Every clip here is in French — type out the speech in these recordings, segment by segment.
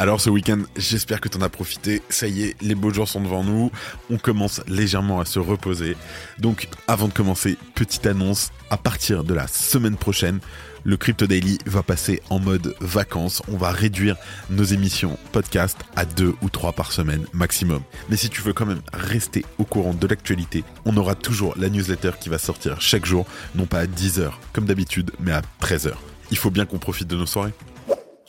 Alors ce week-end, j'espère que tu en as profité. Ça y est, les beaux jours sont devant nous. On commence légèrement à se reposer. Donc avant de commencer, petite annonce. À partir de la semaine prochaine, le Crypto Daily va passer en mode vacances. On va réduire nos émissions podcast à deux ou trois par semaine maximum. Mais si tu veux quand même rester au courant de l'actualité, on aura toujours la newsletter qui va sortir chaque jour, non pas à 10h comme d'habitude, mais à 13h. Il faut bien qu'on profite de nos soirées.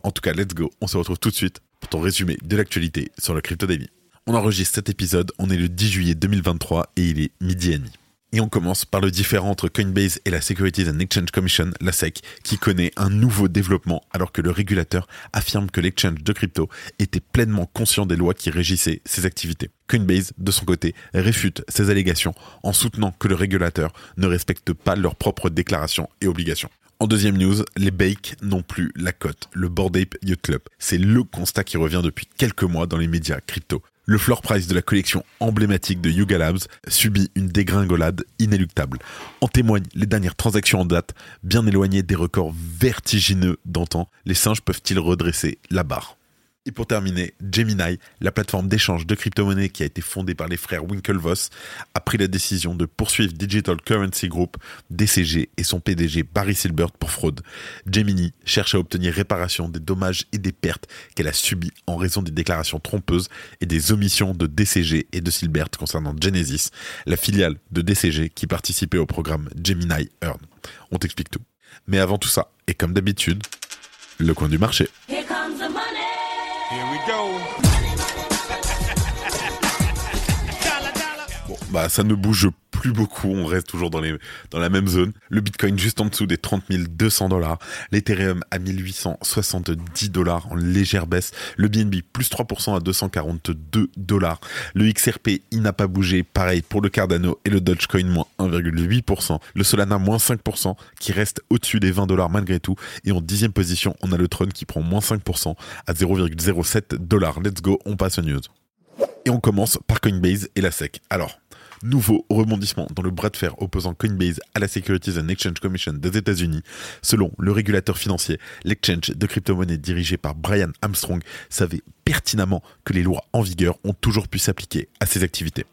En tout cas, let's go. On se retrouve tout de suite pour ton résumé de l'actualité sur le Crypto Daily. On enregistre cet épisode, on est le 10 juillet 2023 et il est midi et demi. Et on commence par le différent entre Coinbase et la Securities and Exchange Commission, la SEC, qui connaît un nouveau développement alors que le régulateur affirme que l'exchange de crypto était pleinement conscient des lois qui régissaient ses activités. Coinbase, de son côté, réfute ces allégations en soutenant que le régulateur ne respecte pas leurs propres déclarations et obligations. En deuxième news, les Bakes n'ont plus la cote, le Bored Ape Club. C'est le constat qui revient depuis quelques mois dans les médias crypto. Le floor price de la collection emblématique de Yuga Labs subit une dégringolade inéluctable. En témoignent les dernières transactions en date, bien éloignées des records vertigineux d'antan. Les singes peuvent-ils redresser la barre? Et pour terminer, Gemini, la plateforme d'échange de crypto-monnaies qui a été fondée par les frères Winklevoss, a pris la décision de poursuivre Digital Currency Group, DCG et son PDG Barry Silbert pour fraude. Gemini cherche à obtenir réparation des dommages et des pertes qu'elle a subis en raison des déclarations trompeuses et des omissions de DCG et de Silbert concernant Genesis, la filiale de DCG qui participait au programme Gemini Earn. On t'explique tout. Mais avant tout ça, et comme d'habitude, le coin du marché. Here we go. Bah ça ne bouge plus beaucoup, on reste toujours dans, les, la même zone. Le Bitcoin juste en dessous des 30 200 dollars, l'Ethereum à 1870 dollars en légère baisse, le BNB plus 3% à 242 dollars, le XRP il n'a pas bougé, pareil pour le Cardano et le Dogecoin moins 1,8%, le Solana moins 5% qui reste au-dessus des 20 dollars malgré tout, et en dixième position on a le Tron qui prend moins 5% à 0,07 dollars. Let's go, on passe aux news. Et on commence par Coinbase et la SEC. Alors, nouveau rebondissement dans le bras de fer opposant Coinbase à la Securities and Exchange Commission des États-Unis. Selon le régulateur financier, l'exchange de crypto-monnaies dirigé par Brian Armstrong savait pertinemment que les lois en vigueur ont toujours pu s'appliquer à ces activités.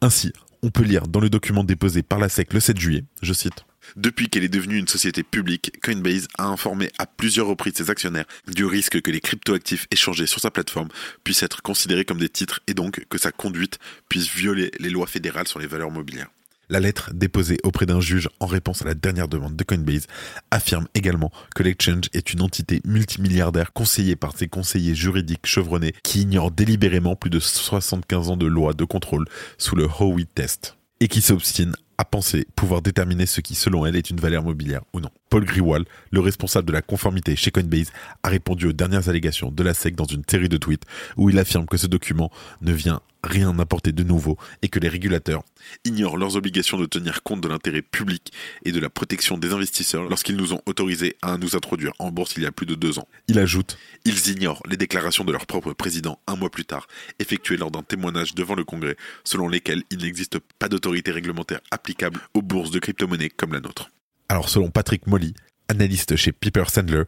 Ainsi, on peut lire dans le document déposé par la SEC le 7 juillet, je cite, depuis qu'elle est devenue une société publique, Coinbase a informé à plusieurs reprises ses actionnaires du risque que les cryptoactifs échangés sur sa plateforme puissent être considérés comme des titres et donc que sa conduite puisse violer les lois fédérales sur les valeurs mobilières. La lettre déposée auprès d'un juge en réponse à la dernière demande de Coinbase affirme également que l'exchange est une entité multimilliardaire conseillée par ses conseillers juridiques chevronnés qui ignorent délibérément plus de 75 ans de lois de contrôle sous le Howey Test et qui s'obstine à penser pouvoir déterminer ce qui, selon elle, est une valeur mobilière ou non. Paul Griwal, le responsable de la conformité chez Coinbase, a répondu aux dernières allégations de la SEC dans une série de tweets où il affirme que ce document ne vient rien apporter de nouveau et que les régulateurs ignorent leurs obligations de tenir compte de l'intérêt public et de la protection des investisseurs lorsqu'ils nous ont autorisés à nous introduire en bourse il y a plus de deux ans. Il ajoute Ils ignorent les déclarations de leur propre président un mois plus tard, effectuées lors d'un témoignage devant le Congrès, selon lesquelles il n'existe pas d'autorité réglementaire applicable aux bourses de crypto-monnaies comme la nôtre. Alors selon Patrick Molly, analyste chez Piper Sandler,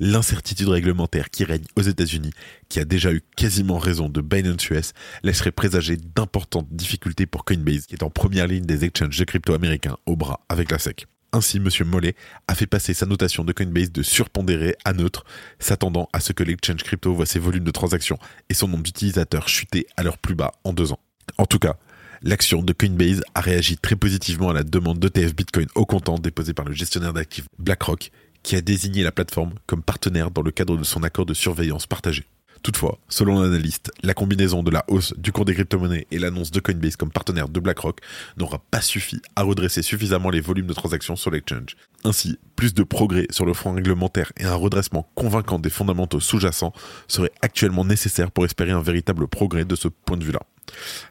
l'incertitude réglementaire qui règne aux États-Unis, qui a déjà eu quasiment raison de Binance US, laisserait présager d'importantes difficultés pour Coinbase, qui est en première ligne des exchanges de crypto américains au bras avec la SEC. Ainsi, M. Mollet a fait passer sa notation de Coinbase de surpondéré à neutre, s'attendant à ce que l'exchange crypto voit ses volumes de transactions et son nombre d'utilisateurs chuter à leur plus bas en deux ans. En tout cas, l'action de Coinbase a réagi très positivement à la demande d'ETF Bitcoin au comptant déposée par le gestionnaire d'actifs BlackRock, qui a désigné la plateforme comme partenaire dans le cadre de son accord de surveillance partagée. Toutefois, selon l'analyste, la combinaison de la hausse du cours des crypto-monnaies et l'annonce de Coinbase comme partenaire de BlackRock n'aura pas suffi à redresser suffisamment les volumes de transactions sur l'exchange. Ainsi, plus de progrès sur le front réglementaire et un redressement convaincant des fondamentaux sous-jacents seraient actuellement nécessaires pour espérer un véritable progrès de ce point de vue-là.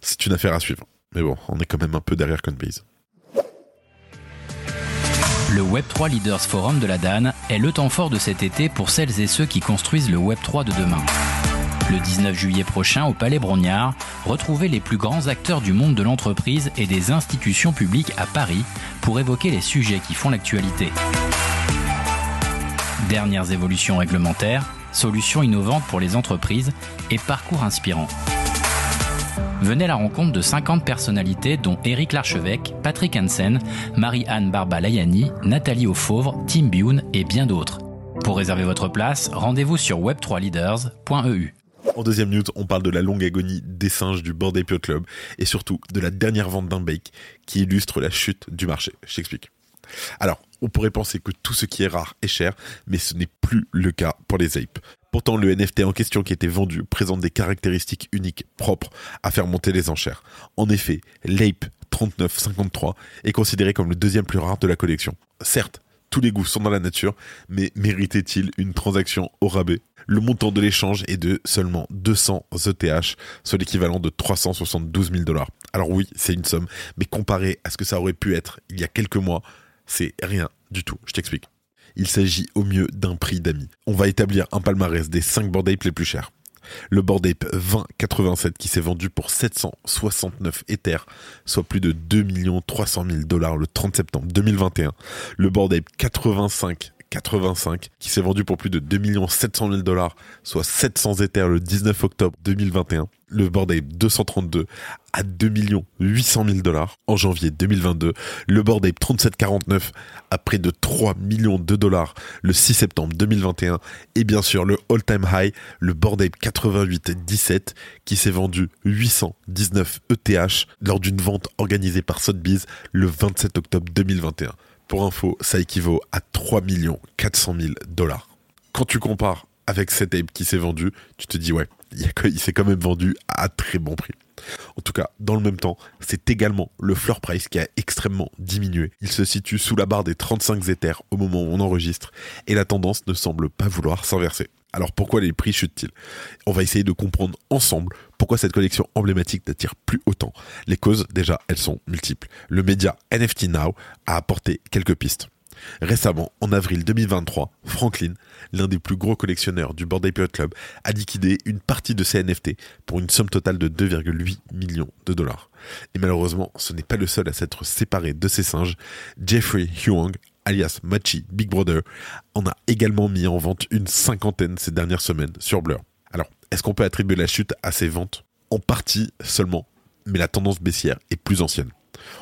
C'est une affaire à suivre. Mais bon, on est quand même un peu derrière Coinbase. Le Web3 Leaders Forum de la DAN est le temps fort de cet été pour celles et ceux qui construisent le Web3 de demain. Le 19 juillet prochain au Palais Brognard, retrouvez les plus grands acteurs du monde de l'entreprise et des institutions publiques à Paris pour évoquer les sujets qui font l'actualité. Dernières évolutions réglementaires, solutions innovantes pour les entreprises et parcours inspirants. Venez à la rencontre de 50 personnalités dont Éric Larchevêque, Patrick Hansen, Marie-Anne Barba-Layani, Nathalie Auffauvre, Tim Bune et bien d'autres. Pour réserver votre place, rendez-vous sur web3leaders.eu. En deuxième news, on parle de la longue agonie des singes du Board Ape Club et surtout de la dernière vente d'un bake qui illustre la chute du marché. Je t'explique. Alors, on pourrait penser que tout ce qui est rare est cher, mais ce n'est plus le cas pour les apes. Pourtant, le NFT en question qui était vendu présente des caractéristiques uniques propres à faire monter les enchères. En effet, l'Ape 3953 est considéré comme le deuxième plus rare de la collection. Certes, tous les goûts sont dans la nature, mais méritait-il une transaction au rabais? Le montant de l'échange est de seulement 200 ETH, soit l'équivalent de 372 000 dollars. Alors oui, c'est une somme, mais comparé à ce que ça aurait pu être il y a quelques mois, c'est rien du tout. Je t'explique. Il s'agit au mieux d'un prix d'amis. On va établir un palmarès des 5 board apes les plus chers. Le Board Ape 2087 qui s'est vendu pour 769 Ethers, soit plus de 2 300 000 dollars le 30 septembre 2021. Le Board Ape 85 85 qui s'est vendu pour plus de 2 700 000 dollars, soit 700 Ethers le 19 octobre 2021. Le Ape 232 à 2 800 000 dollars en janvier 2022. Le Board Ape 3749 à près de 3 millions de dollars le 6 septembre 2021. Et bien sûr le all-time high, le Board Ape 8817 qui s'est vendu 819 ETH lors d'une vente organisée par Sotheby's le 27 octobre 2021. Pour info, ça équivaut à 3 400 000 dollars. Quand tu compares avec cette ape qui s'est vendu, tu te dis ouais, il s'est quand même vendu à très bon prix. En tout cas, dans le même temps, c'est également le floor price qui a extrêmement diminué. Il se situe sous la barre des 35 Ethers au moment où on enregistre et la tendance ne semble pas vouloir s'inverser. Alors pourquoi les prix chutent-ils? On va essayer de comprendre ensemble pourquoi cette collection emblématique n'attire plus autant. Les causes, déjà, elles sont multiples. Le média NFT Now a apporté quelques pistes. Récemment, en avril 2023, Franklin, l'un des plus gros collectionneurs du Bored Ape Club, a liquidé une partie de ses NFT pour une somme totale de 2,8 millions de dollars. Et malheureusement, ce n'est pas le seul à s'être séparé de ses singes. Jeffrey Huang, alias Machi Big Brother, en a également mis en vente une cinquantaine ces dernières semaines sur Blur. Alors, est-ce qu'on peut attribuer la chute à ces ventes? En partie seulement, mais la tendance baissière est plus ancienne.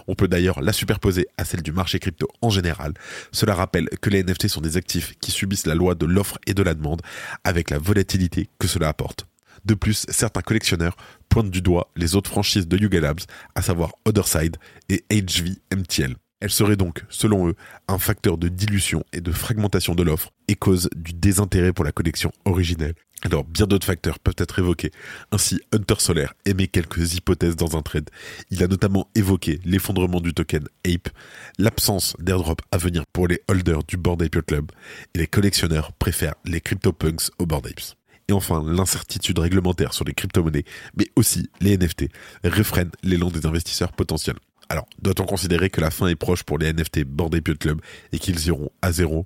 On peut d'ailleurs la superposer à celle du marché crypto en général. Cela rappelle que les NFT sont des actifs qui subissent la loi de l'offre et de la demande avec la volatilité que cela apporte. De plus, certains collectionneurs pointent du doigt les autres franchises de Yuga Labs, à savoir Otherside et HVMTL. Elle serait donc, selon eux, un facteur de dilution et de fragmentation de l'offre et cause du désintérêt pour la collection originelle. Alors, bien d'autres facteurs peuvent être évoqués. Ainsi, Hunter Solaire émet quelques hypothèses dans un trade. Il a notamment évoqué l'effondrement du token Ape, l'absence d'airdrop à venir pour les holders du Board Ape Club, et les collectionneurs préfèrent les CryptoPunks aux Board Apes. Et enfin, l'incertitude réglementaire sur les crypto-monnaies, mais aussi les NFT, refrènent l'élan des investisseurs potentiels. Alors, doit-on considérer que la fin est proche pour les NFT Bored Ape Club et qu'ils iront à zéro?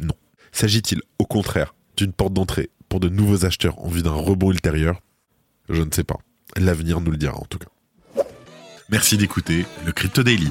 Non. S'agit-il au contraire d'une porte d'entrée pour de nouveaux acheteurs en vue d'un rebond ultérieur? Je ne sais pas. L'avenir nous le dira en tout cas. Merci d'écouter le Crypto Daily.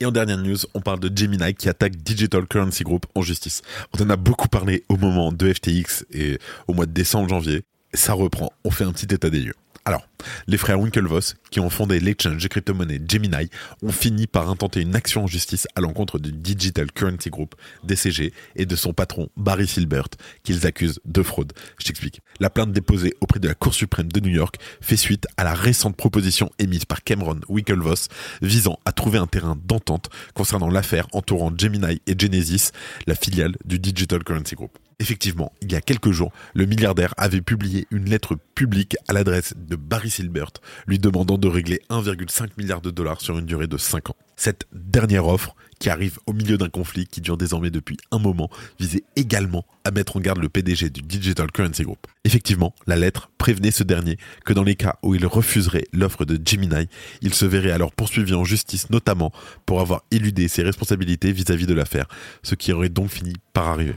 Et en dernière news, on parle de Gemini qui attaque Digital Currency Group en justice. On en a beaucoup parlé au moment de FTX et au mois de décembre, janvier. Ça reprend. On fait un petit état des lieux. Alors, les frères Winklevoss, qui ont fondé l'exchange de crypto-monnaie Gemini, ont fini par intenter une action en justice à l'encontre du Digital Currency Group, DCG, et de son patron Barry Silbert, qu'ils accusent de fraude. Je t'explique. La plainte déposée auprès de la Cour suprême de New York fait suite à la récente proposition émise par Cameron Winklevoss visant à trouver un terrain d'entente concernant l'affaire entourant Gemini et Genesis, la filiale du Digital Currency Group. Effectivement, il y a quelques jours, le milliardaire avait publié une lettre publique à l'adresse de Barry Silbert, lui demandant de régler 1,5 milliard de dollars sur une durée de 5 ans. Cette dernière offre, qui arrive au milieu d'un conflit qui dure désormais depuis un moment, visait également à mettre en garde le PDG du Digital Currency Group. Effectivement, la lettre prévenait ce dernier que dans les cas où il refuserait l'offre de Gemini, il se verrait alors poursuivi en justice notamment pour avoir éludé ses responsabilités vis-à-vis de l'affaire, ce qui aurait donc fini par arriver.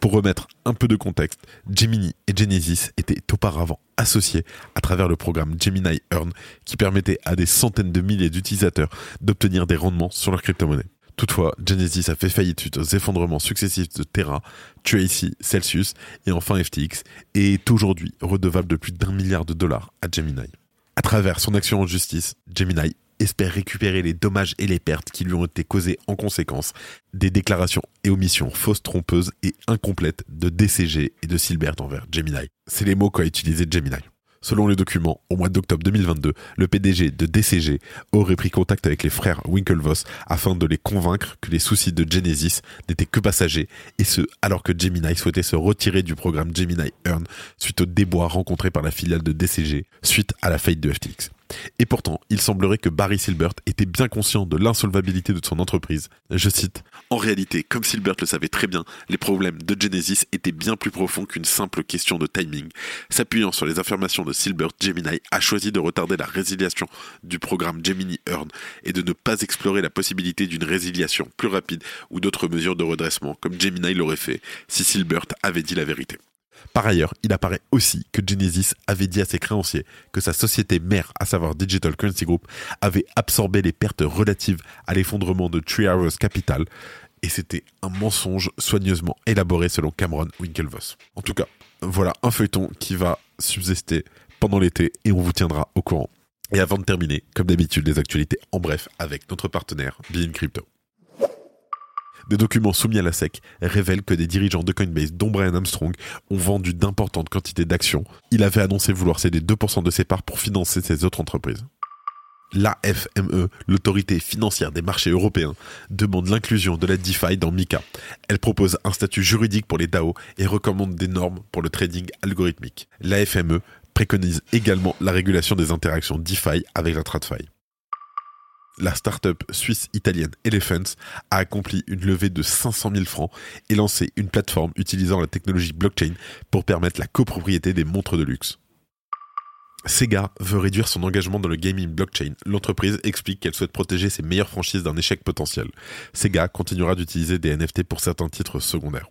Pour remettre un peu de contexte, Gemini et Genesis étaient auparavant associés à travers le programme Gemini Earn qui permettait à des centaines de milliers d'utilisateurs d'obtenir des rendements sur leur crypto-monnaie. Toutefois, Genesis a fait faillite suite aux effondrements successifs de Terra, Tracy, Celsius et enfin FTX et est aujourd'hui redevable de plus d'un milliard de dollars à Gemini. À travers son action en justice, Gemini espère récupérer les dommages et les pertes qui lui ont été causées en conséquence des déclarations et omissions fausses, trompeuses et incomplètes de DCG et de Silbert envers Gemini. C'est les mots qu'a utilisé Gemini. Selon les documents, au mois d'octobre 2022, le PDG de DCG aurait pris contact avec les frères Winklevoss afin de les convaincre que les soucis de Genesis n'étaient que passagers, et ce, alors que Gemini souhaitait se retirer du programme Gemini Earn suite aux déboires rencontrés par la filiale de DCG suite à la faillite de FTX. Et pourtant, il semblerait que Barry Silbert était bien conscient de l'insolvabilité de son entreprise. Je cite En réalité, comme Silbert le savait très bien, les problèmes de Genesis étaient bien plus profonds qu'une simple question de timing. S'appuyant sur les affirmations de Silbert, Gemini a choisi de retarder la résiliation du programme Gemini Earn et de ne pas explorer la possibilité d'une résiliation plus rapide ou d'autres mesures de redressement, comme Gemini l'aurait fait si Silbert avait dit la vérité. Par ailleurs, il apparaît aussi que Genesis avait dit à ses créanciers que sa société mère, à savoir Digital Currency Group, avait absorbé les pertes relatives à l'effondrement de Three Hours Capital, et c'était un mensonge soigneusement élaboré selon Cameron Winklevoss. En tout cas, voilà un feuilleton qui va subsister pendant l'été et on vous tiendra au courant. Et avant de terminer, comme d'habitude, les actualités en bref avec notre partenaire Bean Crypto. Des documents soumis à la SEC révèlent que des dirigeants de Coinbase, dont Brian Armstrong, ont vendu d'importantes quantités d'actions. Il avait annoncé vouloir céder 2% de ses parts pour financer ses autres entreprises. L'AFME, l'autorité financière des marchés européens, demande l'inclusion de la DeFi dans MiCA. Elle propose un statut juridique pour les DAO et recommande des normes pour le trading algorithmique. L'AFME préconise également la régulation des interactions DeFi avec la TradFi la start-up suisse-italienne Elephants a accompli une levée de 500 000 francs et lancé une plateforme utilisant la technologie blockchain pour permettre la copropriété des montres de luxe. Sega veut réduire son engagement dans le gaming blockchain. L'entreprise explique qu'elle souhaite protéger ses meilleures franchises d'un échec potentiel. Sega continuera d'utiliser des NFT pour certains titres secondaires.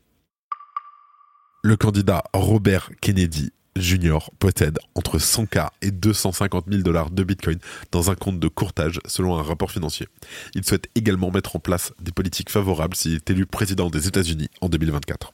Le candidat Robert Kennedy Junior possède entre 100K et 250 000 dollars de Bitcoin dans un compte de courtage selon un rapport financier. Il souhaite également mettre en place des politiques favorables s'il est élu président des États-Unis en 2024.